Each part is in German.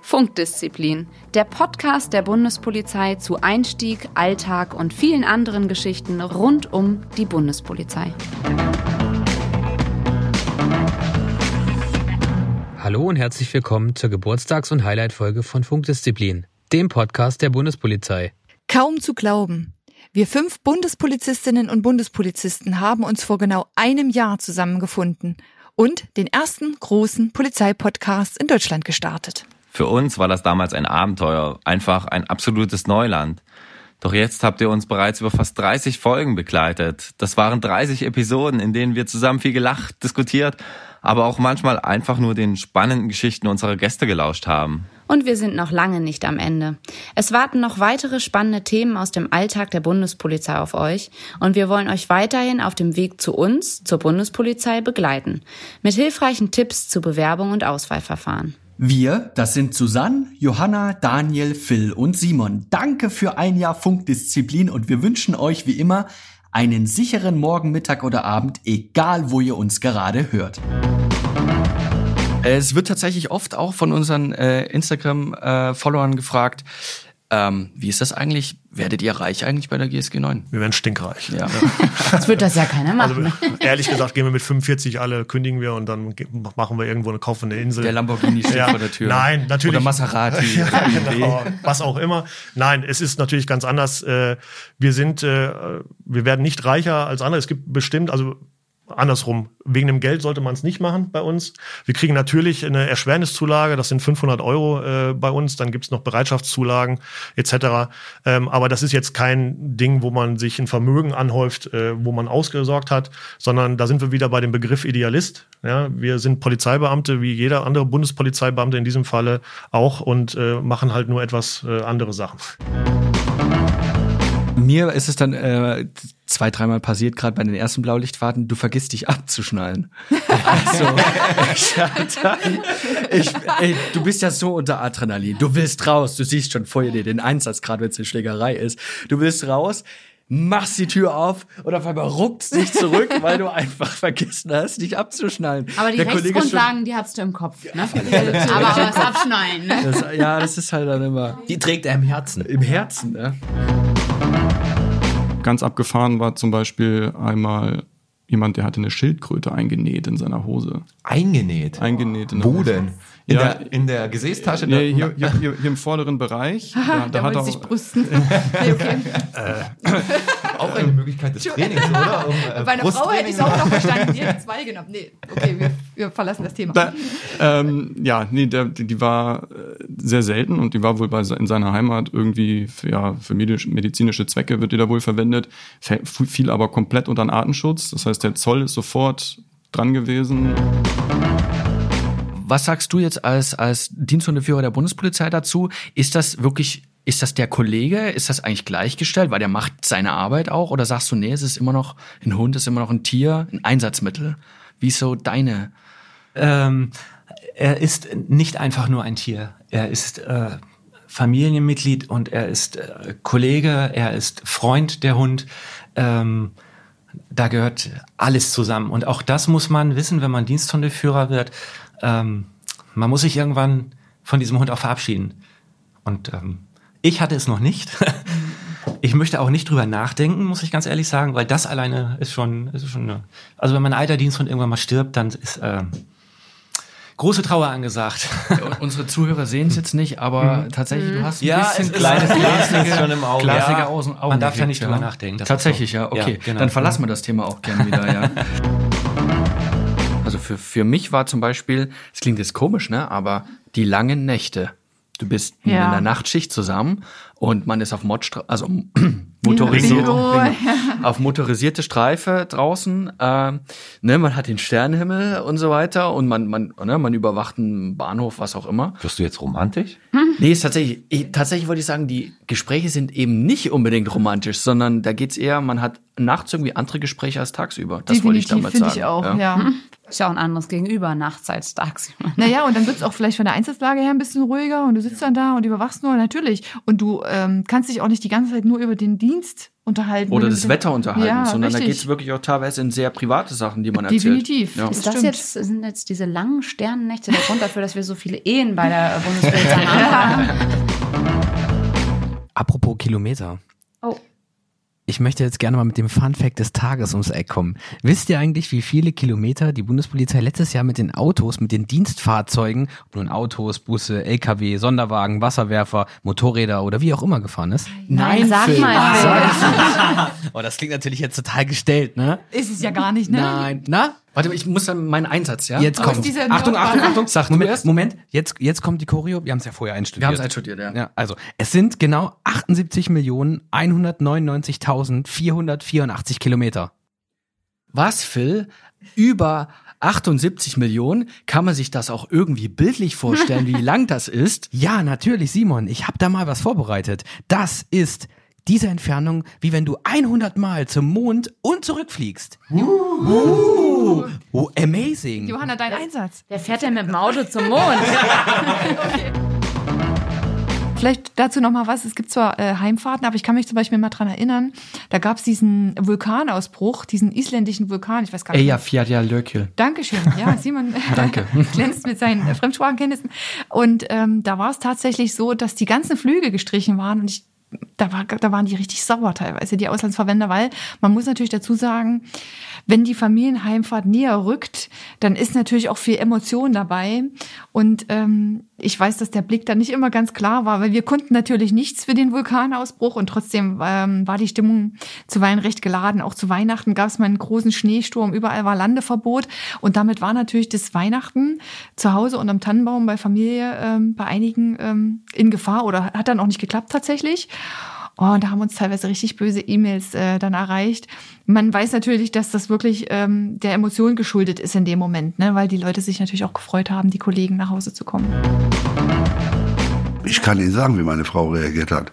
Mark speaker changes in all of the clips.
Speaker 1: Funkdisziplin, der Podcast der Bundespolizei zu Einstieg, Alltag und vielen anderen Geschichten rund um die Bundespolizei.
Speaker 2: Hallo und herzlich willkommen zur Geburtstags- und Highlight-Folge von Funkdisziplin, dem Podcast der Bundespolizei.
Speaker 3: Kaum zu glauben. Wir fünf Bundespolizistinnen und Bundespolizisten haben uns vor genau einem Jahr zusammengefunden und den ersten großen Polizeipodcast in Deutschland gestartet.
Speaker 4: Für uns war das damals ein Abenteuer, einfach ein absolutes Neuland. Doch jetzt habt ihr uns bereits über fast 30 Folgen begleitet. Das waren 30 Episoden, in denen wir zusammen viel gelacht, diskutiert, aber auch manchmal einfach nur den spannenden Geschichten unserer Gäste gelauscht haben.
Speaker 1: Und wir sind noch lange nicht am Ende. Es warten noch weitere spannende Themen aus dem Alltag der Bundespolizei auf euch und wir wollen euch weiterhin auf dem Weg zu uns, zur Bundespolizei, begleiten. Mit hilfreichen Tipps zu Bewerbung und Auswahlverfahren.
Speaker 5: Wir, das sind Susanne, Johanna, Daniel, Phil und Simon. Danke für ein Jahr Funkdisziplin und wir wünschen euch wie immer einen sicheren Morgen, Mittag oder Abend, egal wo ihr uns gerade hört.
Speaker 6: Es wird tatsächlich oft auch von unseren äh, Instagram-Followern gefragt, ähm, wie ist das eigentlich? Werdet ihr reich eigentlich bei der GSG 9?
Speaker 7: Wir werden stinkreich.
Speaker 6: Ja.
Speaker 1: Das wird das ja keiner machen.
Speaker 7: Also ehrlich gesagt gehen wir mit 45 alle, kündigen wir und dann machen wir irgendwo eine kaufende Insel.
Speaker 6: Der Lamborghini steht
Speaker 7: Ja.
Speaker 6: vor der Tür.
Speaker 7: Nein, natürlich.
Speaker 6: Oder Maserati.
Speaker 7: Ja, genau, was auch immer. Nein, es ist natürlich ganz anders. Äh, Wir sind, äh, wir werden nicht reicher als andere. Es gibt bestimmt, also andersrum, wegen dem Geld sollte man es nicht machen bei uns. Wir kriegen natürlich eine Erschwerniszulage, das sind 500 Euro äh, bei uns, dann gibt's noch Bereitschaftszulagen etc. Ähm, aber das ist jetzt kein Ding, wo man sich ein Vermögen anhäuft, äh, wo man ausgesorgt hat, sondern da sind wir wieder bei dem Begriff Idealist. Ja, wir sind Polizeibeamte wie jeder andere Bundespolizeibeamte in diesem Falle auch und äh, machen halt nur etwas äh, andere Sachen.
Speaker 5: Mir ist es dann äh, zwei, dreimal passiert, gerade bei den ersten Blaulichtfahrten, du vergisst dich abzuschnallen. Also, ich, dann, ich, ey, du bist ja so unter Adrenalin. Du willst raus, du siehst schon vor dir den Einsatz, gerade wenn es eine Schlägerei ist. Du willst raus, machst die Tür auf und auf einmal ruckst dich zurück, weil du einfach vergessen hast, dich abzuschnallen.
Speaker 1: Aber die
Speaker 5: Der schon-
Speaker 1: Rechtsgrundlagen, die hast du im Kopf. Ne? aber, aber das Abschneiden. Ne?
Speaker 5: Das, ja, das ist halt dann immer
Speaker 8: Die trägt er im Herzen.
Speaker 5: im Herzen. Ne?
Speaker 9: Ganz abgefahren war zum Beispiel einmal jemand, der hatte eine Schildkröte eingenäht in seiner Hose.
Speaker 8: Eingenäht.
Speaker 9: Eingenäht in der
Speaker 8: Wo
Speaker 9: Hose.
Speaker 8: denn? In,
Speaker 9: Ja.
Speaker 8: der, in der Gesäßtasche?
Speaker 9: Nee, hier, hier, hier, hier im vorderen Bereich. Da, da hat er
Speaker 3: sich
Speaker 9: auch,
Speaker 3: brüsten. nee, okay.
Speaker 8: auch eine Möglichkeit des Trainings, oder? Um, äh,
Speaker 3: Bei einer Frau hätte ich es auch noch verstanden. Die hätte zwei genommen. Nee, okay, wir, wir verlassen das Thema.
Speaker 9: da, ähm, ja, nee, der, die die war äh, sehr selten und die war wohl bei, in seiner Heimat irgendwie für, ja, für medizinische Zwecke wird die da wohl verwendet, fiel aber komplett unter den Artenschutz. Das heißt, der Zoll ist sofort dran gewesen.
Speaker 5: Was sagst du jetzt als, als Diensthundeführer der Bundespolizei dazu? Ist das wirklich, ist das der Kollege? Ist das eigentlich gleichgestellt? Weil der macht seine Arbeit auch? Oder sagst du, nee, es ist immer noch, ein Hund ist immer noch ein Tier, ein Einsatzmittel? Wie ist so deine?
Speaker 10: Ähm, er ist nicht einfach nur ein Tier. Er ist äh, Familienmitglied und er ist äh, Kollege, er ist Freund der Hund. Ähm, da gehört alles zusammen. Und auch das muss man wissen, wenn man Diensthundeführer wird. Ähm, man muss sich irgendwann von diesem Hund auch verabschieden. Und ähm, ich hatte es noch nicht. Ich möchte auch nicht drüber nachdenken, muss ich ganz ehrlich sagen, weil das alleine ist schon, ist schon eine, also wenn mein alter Diensthund irgendwann mal stirbt, dann ist äh, große Trauer angesagt.
Speaker 5: Unsere Zuhörer sehen es jetzt nicht, aber tatsächlich, du hast ein
Speaker 10: Ja,
Speaker 5: bisschen kleines
Speaker 10: bisschen schon im Auge.
Speaker 5: glasige
Speaker 10: Ja,
Speaker 5: Augen, Augen
Speaker 10: man darf da
Speaker 5: gekriegt,
Speaker 10: nicht drüber nachdenken,
Speaker 5: Tatsächlich,
Speaker 10: so.
Speaker 5: ja, okay.
Speaker 10: Ja, genau.
Speaker 5: Dann verlassen wir das Thema auch gerne wieder, ja. Also für, für mich war zum Beispiel, es klingt jetzt komisch, ne, aber die langen Nächte. Du bist
Speaker 3: Ja.
Speaker 5: in der Nachtschicht zusammen und man ist auf Modstra also motorisiert,
Speaker 3: Bingo.
Speaker 5: auf motorisierte Streife draußen. Äh, ne, man hat den Sternenhimmel und so weiter und man, man, ne, man überwacht einen Bahnhof, was auch immer.
Speaker 4: Wirst du jetzt romantisch?
Speaker 5: Nee, ist tatsächlich, ich, tatsächlich wollte ich sagen, die Gespräche sind eben nicht unbedingt romantisch, sondern da geht's eher, man hat nachts irgendwie andere Gespräche als tagsüber. Das wollte ich damit
Speaker 3: finde
Speaker 5: sagen.
Speaker 3: ich auch, ja.
Speaker 1: Ist ja auch ein anderes Gegenüber nachts als tagsüber.
Speaker 3: Naja, und dann wird's auch vielleicht von der Einsatzlage her ein bisschen ruhiger und du sitzt dann da und überwachst nur, natürlich. Und du ähm, kannst dich auch nicht die ganze Zeit nur über den Dienst unterhalten.
Speaker 5: Oder das Wetter unterhalten,
Speaker 3: Ja,
Speaker 5: sondern da
Speaker 3: richtig.
Speaker 5: geht es wirklich auch teilweise in sehr private Sachen, die man erzählt.
Speaker 3: Definitiv.
Speaker 5: Ja.
Speaker 1: Ist das
Speaker 3: stimmt.
Speaker 1: jetzt, sind jetzt diese langen Sternennächte der Grund dafür, dass wir so viele Ehen bei der Bundespolizei haben?
Speaker 2: Apropos Kilometer.
Speaker 1: Oh.
Speaker 2: Ich möchte jetzt gerne mal mit dem Fun Fact des Tages ums Eck kommen. Wisst ihr eigentlich, wie viele Kilometer die Bundespolizei letztes Jahr mit den Autos, mit den Dienstfahrzeugen, ob nun Autos, Busse, LKW, Sonderwagen, Wasserwerfer, Motorräder oder wie auch immer gefahren ist?
Speaker 1: Nein, sag
Speaker 3: Phil.
Speaker 1: mal. Phil.
Speaker 2: Oh, das klingt natürlich jetzt total gestellt, ne?
Speaker 3: Ist es ja gar nicht, ne?
Speaker 2: Nein. Na?
Speaker 5: Warte, ich muss dann meinen Einsatz, ja?
Speaker 2: Jetzt kommt. Achtung, Achtung, Achtung.
Speaker 5: Sag
Speaker 2: Moment. Moment. Jetzt, jetzt kommt die Choreo. Wir haben es ja vorher einstudiert.
Speaker 5: Wir haben es einstudiert, ja.
Speaker 2: Ja, also es sind genau 78 Millionen 199.484 Kilometer.
Speaker 5: Was, Phil? Über 78 Millionen? Kann man sich das auch irgendwie bildlich vorstellen, wie lang das ist?
Speaker 2: Ja, natürlich, Simon. Ich habe da mal was vorbereitet. Das ist diese Entfernung, wie wenn du 100 Mal zum Mond und zurückfliegst. Uh. Oh, amazing.
Speaker 3: Johanna, dein Einsatz.
Speaker 1: Der fährt ja mit dem Auto zum Mond.
Speaker 3: Vielleicht dazu noch mal was. Es gibt zwar äh, Heimfahrten, aber ich kann mich zum Beispiel mal dran erinnern, da gab es diesen Vulkanausbruch, diesen isländischen Vulkan. Ich weiß gar nicht.
Speaker 5: Eja Fjalljökull.
Speaker 3: Dankeschön. Ja, Simon
Speaker 5: Danke.
Speaker 3: glänzt mit seinen Fremdsprachenkenntnissen. Und ähm, da war es tatsächlich so, dass die ganzen Flüge gestrichen waren und ich da, war, da waren die richtig sauer teilweise, die Auslandsverwender, weil man muss natürlich dazu sagen, wenn die Familienheimfahrt näher rückt, dann ist natürlich auch viel Emotion dabei. Und ähm, ich weiß, dass der Blick da nicht immer ganz klar war, weil wir konnten natürlich nichts für den Vulkanausbruch und trotzdem ähm, war die Stimmung zuweilen recht geladen. Auch zu Weihnachten gab es mal einen großen Schneesturm, überall war Landeverbot und damit war natürlich das Weihnachten zu Hause unterm Tannenbaum bei Familie ähm, bei einigen ähm, in Gefahr oder hat dann auch nicht geklappt tatsächlich. Oh, und da haben uns teilweise richtig böse E-Mails äh, dann erreicht. Man weiß natürlich, dass das wirklich ähm, der Emotion geschuldet ist in dem Moment, ne? weil die Leute sich natürlich auch gefreut haben, die Kollegen nach Hause zu kommen.
Speaker 11: Ich kann Ihnen sagen, wie meine Frau reagiert hat.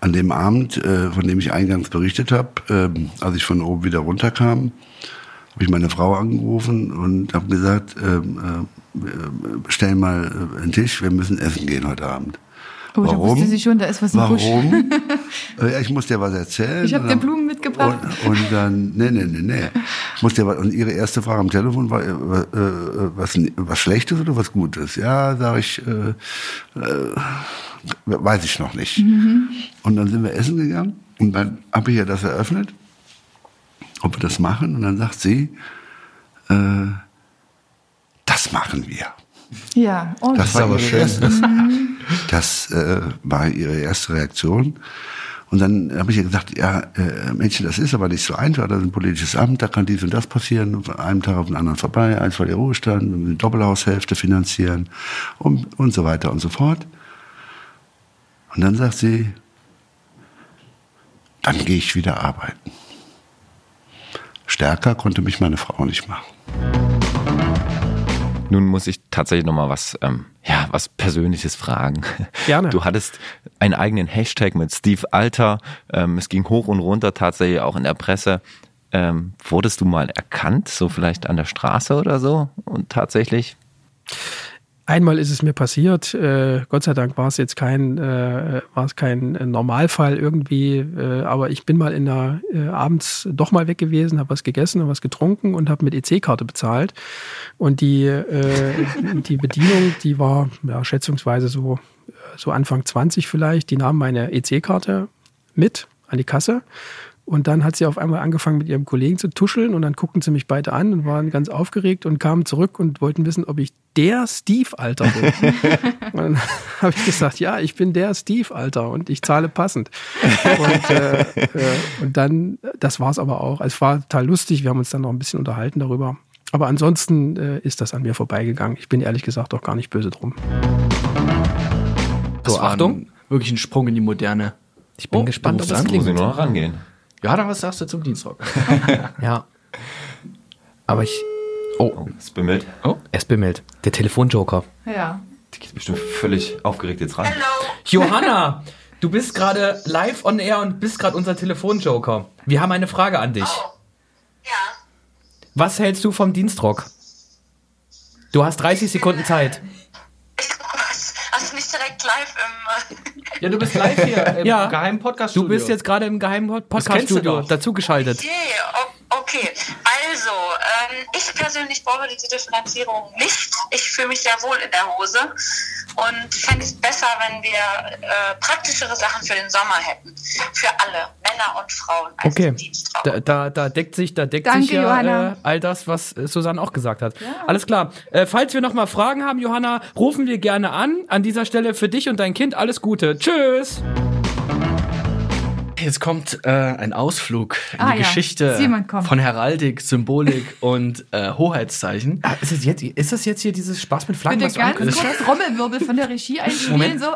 Speaker 11: An dem Abend, äh, von dem ich eingangs berichtet habe, ähm, als ich von oben wieder runterkam, habe ich meine Frau angerufen und habe gesagt, ähm, äh, äh, stell mal äh, einen Tisch, wir müssen essen gehen heute Abend.
Speaker 3: Oh, da wusste sie schon, da ist was im Busch.
Speaker 11: Warum? Äh, ich muss dir was erzählen.
Speaker 3: Ich habe dir Blumen mitgebracht.
Speaker 11: und, und dann, nee, nee, nee, nee. Ich muss dir was, und ihre erste Frage am Telefon war, äh, äh, was, was Schlechtes oder was Gutes? Ja, sage ich, äh, äh, weiß ich noch nicht. Und dann sind wir essen gegangen und dann habe ich ihr das eröffnet, ob wir das machen. Und dann sagt sie, äh, das machen wir.
Speaker 3: Ja, oh,
Speaker 11: Das war
Speaker 12: aber schön.
Speaker 11: das, das äh, war ihre erste Reaktion. Und dann habe ich ihr gesagt, ja, äh, Mädchen, das ist aber nicht so einfach. Das ist ein politisches Amt, da kann dies und das passieren. Von einem Tag auf den anderen vorbei, eins war der Ruhestand, die Doppelhaushälfte finanzieren und, und so weiter und so fort. Und dann sagt sie, dann gehe ich wieder arbeiten. Stärker konnte mich meine Frau nicht machen.
Speaker 4: Nun muss ich tatsächlich noch mal was, ähm, ja, was Persönliches fragen.
Speaker 13: Gerne.
Speaker 4: Du hattest einen eigenen Hashtag mit Steve Alter. Ähm, es ging hoch und runter tatsächlich auch in der Presse. Ähm, wurdest du mal erkannt, so vielleicht an der Straße oder so? Und tatsächlich?
Speaker 13: Einmal ist es mir passiert. Äh, Gott sei Dank war es jetzt kein, äh, war es kein Normalfall irgendwie. Äh, aber ich bin mal in der äh, abends doch mal weg gewesen, habe was gegessen und was getrunken und habe mit EC-Karte bezahlt. Und die äh, die Bedienung, die war ja, schätzungsweise so so Anfang 20 vielleicht. Die nahm meine EC-Karte mit an die Kasse. Und dann hat sie auf einmal angefangen, mit ihrem Kollegen zu tuscheln und dann guckten sie mich beide an und waren ganz aufgeregt und kamen zurück und wollten wissen, ob ich der Steve Alter bin. und dann habe ich gesagt, ja, ich bin der Steve Alter und ich zahle passend. Und, äh, äh, und dann, das war es aber auch. Es war total lustig, wir haben uns dann noch ein bisschen unterhalten darüber. Aber ansonsten äh, ist das an mir vorbeigegangen. Ich bin ehrlich gesagt auch gar nicht böse drum.
Speaker 2: So, Achtung.
Speaker 5: Ein, wirklich ein Sprung in die Moderne.
Speaker 2: Ich bin
Speaker 5: Oh,
Speaker 2: gespannt, ob das
Speaker 5: Berufsstand.
Speaker 4: Muss ich
Speaker 2: klingt.
Speaker 4: nur noch rangehen.
Speaker 5: Ja, dann was sagst du zum Dienstrock?
Speaker 2: Ja. Aber ich. Oh,
Speaker 4: Oh, es bimmelt.
Speaker 2: es bimmelt. Der Telefonjoker.
Speaker 3: Ja.
Speaker 4: Die geht bestimmt völlig aufgeregt jetzt ran.
Speaker 2: Johanna, du bist gerade live on air und bist gerade unser Telefonjoker. Wir haben eine Frage an dich.
Speaker 14: Ja,
Speaker 2: Was hältst du vom Dienstrock? Du hast 30 Sekunden Zeit.
Speaker 5: Ja, du bist live hier im
Speaker 2: Ja.
Speaker 5: geheimen Podcast-Studio.
Speaker 2: Du bist jetzt gerade im geheimen Podcast-Studio dazugeschaltet.
Speaker 14: Okay, o- okay. Also, ähm, ich persönlich brauche diese Differenzierung nicht. Ich fühle mich sehr wohl in der Hose und fände es besser, wenn wir äh, praktischere Sachen für den Sommer hätten. Für alle, Männer und Frauen. Als
Speaker 2: Okay, da, da, da deckt sich, da deckt
Speaker 3: Danke,
Speaker 2: sich ja
Speaker 3: Johanna.
Speaker 2: äh, all das, was äh, Susanne auch gesagt hat. Alles klar. Äh, falls wir noch mal Fragen haben, Johanna, rufen wir gerne an. An dieser Stelle für dich und dein Kind alles Gute. Tschüss.
Speaker 5: Jetzt kommt äh, ein Ausflug in
Speaker 3: Ah,
Speaker 5: die
Speaker 3: ja.
Speaker 5: Geschichte von Heraldik, Symbolik und äh, Hoheitszeichen.
Speaker 2: Ah, ist, es jetzt, ist das jetzt hier dieses Spaß mit Flaggen?
Speaker 3: Bitte ganz kurz Trommelwirbel von der Regie einspielen.
Speaker 5: Moment.
Speaker 3: So.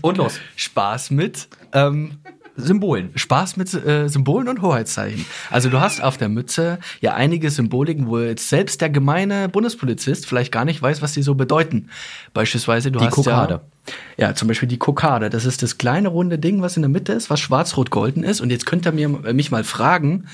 Speaker 2: Und los.
Speaker 5: Spaß mit ähm,
Speaker 2: Symbolen.
Speaker 5: Spaß mit äh, Symbolen und Hoheitszeichen. Also du hast auf der Mütze ja einige Symboliken, wo jetzt selbst der gemeine Bundespolizist vielleicht gar nicht weiß, was die so bedeuten. Beispielsweise du
Speaker 2: Die
Speaker 5: hast
Speaker 2: Kokarde.
Speaker 5: Ja, ja, zum Beispiel die Kokarde. Das ist das kleine runde Ding, was in der Mitte ist, was schwarz-rot-golden ist. Und jetzt könnt ihr mir, äh, mich mal fragen,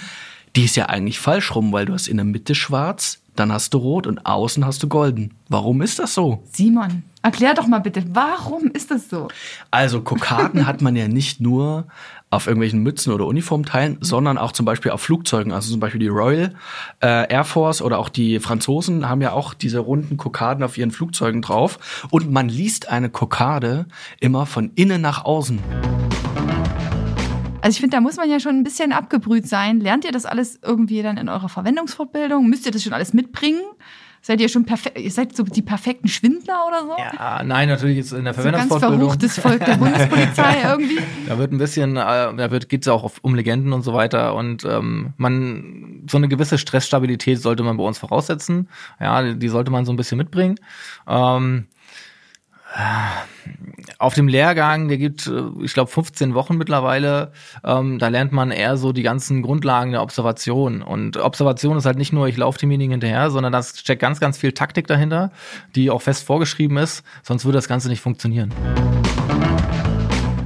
Speaker 5: die ist ja eigentlich falsch rum, weil du hast in der Mitte schwarz, dann hast du rot und außen hast du golden. Warum ist das so?
Speaker 3: Simon, erklär doch mal bitte, warum ist das so?
Speaker 5: Also Kokarden hat man ja nicht nur auf irgendwelchen Mützen oder Uniformteilen, sondern auch zum Beispiel auf Flugzeugen. Also zum Beispiel die Royal äh, Air Force oder auch die Franzosen haben ja auch diese runden Kokarden auf ihren Flugzeugen drauf. Und man liest eine Kokarde immer von innen nach außen.
Speaker 3: Also ich finde, da muss man ja schon ein bisschen abgebrüht sein. Lernt ihr das alles irgendwie dann in eurer Verwendungsfortbildung? Müsst ihr das schon alles mitbringen? Seid ihr schon perfekt, ihr seid so die perfekten Schwindler oder so?
Speaker 15: Ja, nein, natürlich jetzt in der
Speaker 3: So ganz
Speaker 15: Verwendungsfortbildung.
Speaker 3: verruchtes Volk der Bundespolizei irgendwie.
Speaker 15: Da wird ein bisschen, äh, da wird geht's auch auf, um Legenden und so weiter und ähm, man so eine gewisse Stressstabilität sollte man bei uns voraussetzen. Ja, die, die sollte man so ein bisschen mitbringen. Ähm, auf dem Lehrgang, der gibt, äh, ich glaube, 15 Wochen mittlerweile, ähm, da lernt man eher so die ganzen Grundlagen der Observation. Und Observation ist halt nicht nur, ich laufe demjenigen hinterher, sondern da steckt ganz, ganz viel Taktik dahinter, die auch fest vorgeschrieben ist, sonst würde das Ganze nicht funktionieren.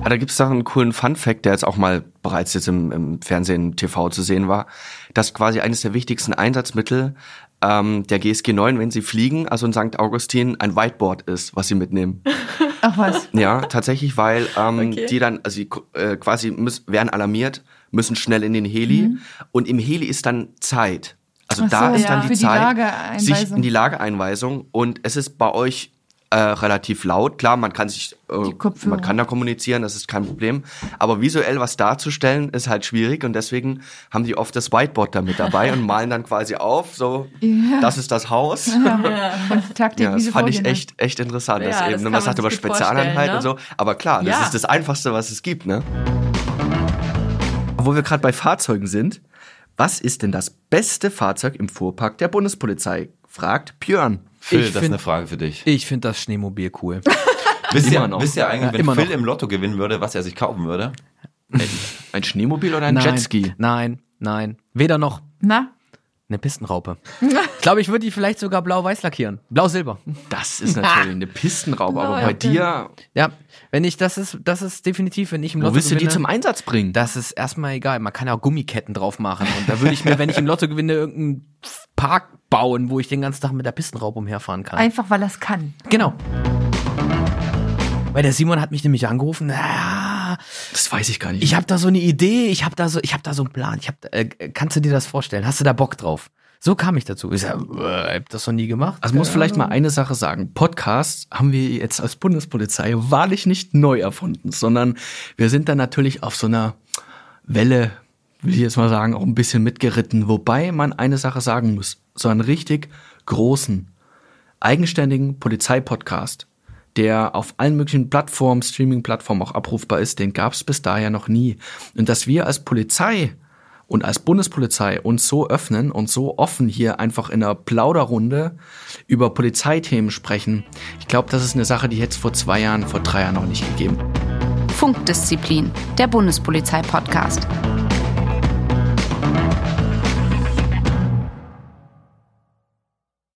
Speaker 16: Ah, da gibt's doch einen coolen Fun-Fact, der jetzt auch mal bereits jetzt im, im Fernsehen, TV zu sehen war, dass quasi eines der wichtigsten Einsatzmittel ähm, der GSG 9, wenn sie fliegen, also in St. Augustin, ein Whiteboard ist, was sie mitnehmen.
Speaker 3: Ach was.
Speaker 16: Ja, tatsächlich, weil ähm,
Speaker 3: Okay.
Speaker 16: die dann, also sie äh, quasi müssen, werden alarmiert, müssen schnell in den Heli
Speaker 3: Mhm.
Speaker 16: und im Heli ist dann Zeit. Also
Speaker 3: Ach
Speaker 16: da
Speaker 3: so,
Speaker 16: ist
Speaker 3: ja,
Speaker 16: dann die
Speaker 3: für die
Speaker 16: Zeit,
Speaker 3: Lageeinweisung.
Speaker 16: sich in die Lageeinweisung und es ist bei euch äh, relativ laut. Klar, man kann sich, äh, man kann da kommunizieren, das ist kein Problem. Aber visuell was darzustellen ist halt schwierig und deswegen haben die oft das Whiteboard da mit dabei und malen dann quasi auf, so,
Speaker 3: Ja.
Speaker 16: das ist das Haus.
Speaker 3: Und Taktik,
Speaker 16: Ja, das fand ich echt, echt interessant.
Speaker 3: Ja,
Speaker 16: das
Speaker 3: das
Speaker 16: eben,
Speaker 3: kann
Speaker 16: man
Speaker 3: man
Speaker 16: sagt über
Speaker 3: gut
Speaker 16: Spezialeinheit
Speaker 3: vorstellen,
Speaker 16: und so. Aber klar, das
Speaker 3: Ja.
Speaker 16: ist das Einfachste, was es gibt, ne? Wo wir gerade bei Fahrzeugen sind, was ist denn das beste Fahrzeug im Fuhrpark der Bundespolizei? Fragt Björn.
Speaker 8: Phil,
Speaker 2: Ich
Speaker 8: das ist
Speaker 2: find-
Speaker 8: eine Frage für dich.
Speaker 2: Ich finde das Schneemobil cool.
Speaker 8: Wisst ihr,
Speaker 2: noch.
Speaker 8: wisst ihr eigentlich, wenn
Speaker 2: immer
Speaker 8: Phil
Speaker 2: noch.
Speaker 8: im Lotto gewinnen würde, was er sich kaufen würde?
Speaker 16: Ein Schneemobil oder ein
Speaker 2: nein,
Speaker 16: Jetski?
Speaker 2: Nein, nein. Weder noch.
Speaker 3: Na?
Speaker 2: Eine Pistenraupe. Ich glaube, ich würde die vielleicht sogar blau-weiß lackieren. Blau-silber.
Speaker 16: Das ist natürlich eine Pistenraube, aber bei dir.
Speaker 2: Ja, wenn ich, das ist, das ist definitiv, wenn ich im
Speaker 16: Wo
Speaker 2: Lotto
Speaker 16: willst du die
Speaker 2: gewinne,
Speaker 16: zum Einsatz bringen?
Speaker 2: Das ist erstmal egal. Man kann ja auch Gummiketten drauf machen. Und da würde ich mir, wenn ich im Lotto gewinne, irgendeinen Park bauen, wo ich den ganzen Tag mit der Pistenraube umherfahren kann.
Speaker 3: Einfach, weil er es kann.
Speaker 2: Genau. Weil der Simon hat mich nämlich angerufen. Ja,
Speaker 16: das weiß ich gar nicht.
Speaker 2: Ich habe da so eine Idee. Ich habe da so, ich habe da so einen Plan. Ich hab, äh, kannst du dir das vorstellen? Hast du da Bock drauf? So kam ich dazu. Ich sag, äh, hab das noch nie gemacht.
Speaker 5: Also muss vielleicht mal eine Sache sagen. Podcasts haben wir jetzt als Bundespolizei wahrlich nicht neu erfunden, sondern wir sind da natürlich auf so einer Welle, will ich jetzt mal sagen, auch ein bisschen mitgeritten. Wobei man eine Sache sagen muss. So einen richtig großen, eigenständigen Polizeipodcast, der auf allen möglichen Plattformen, Streaming-Plattformen auch abrufbar ist, den gab es bis daher noch nie. Und dass wir als Polizei und als Bundespolizei uns so öffnen und so offen hier einfach in einer Plauderrunde über Polizeithemen sprechen, ich glaube, das ist eine Sache, die hätte es vor zwei Jahren, vor drei Jahren noch nicht gegeben.
Speaker 1: Funkdisziplin, der Bundespolizei-Podcast.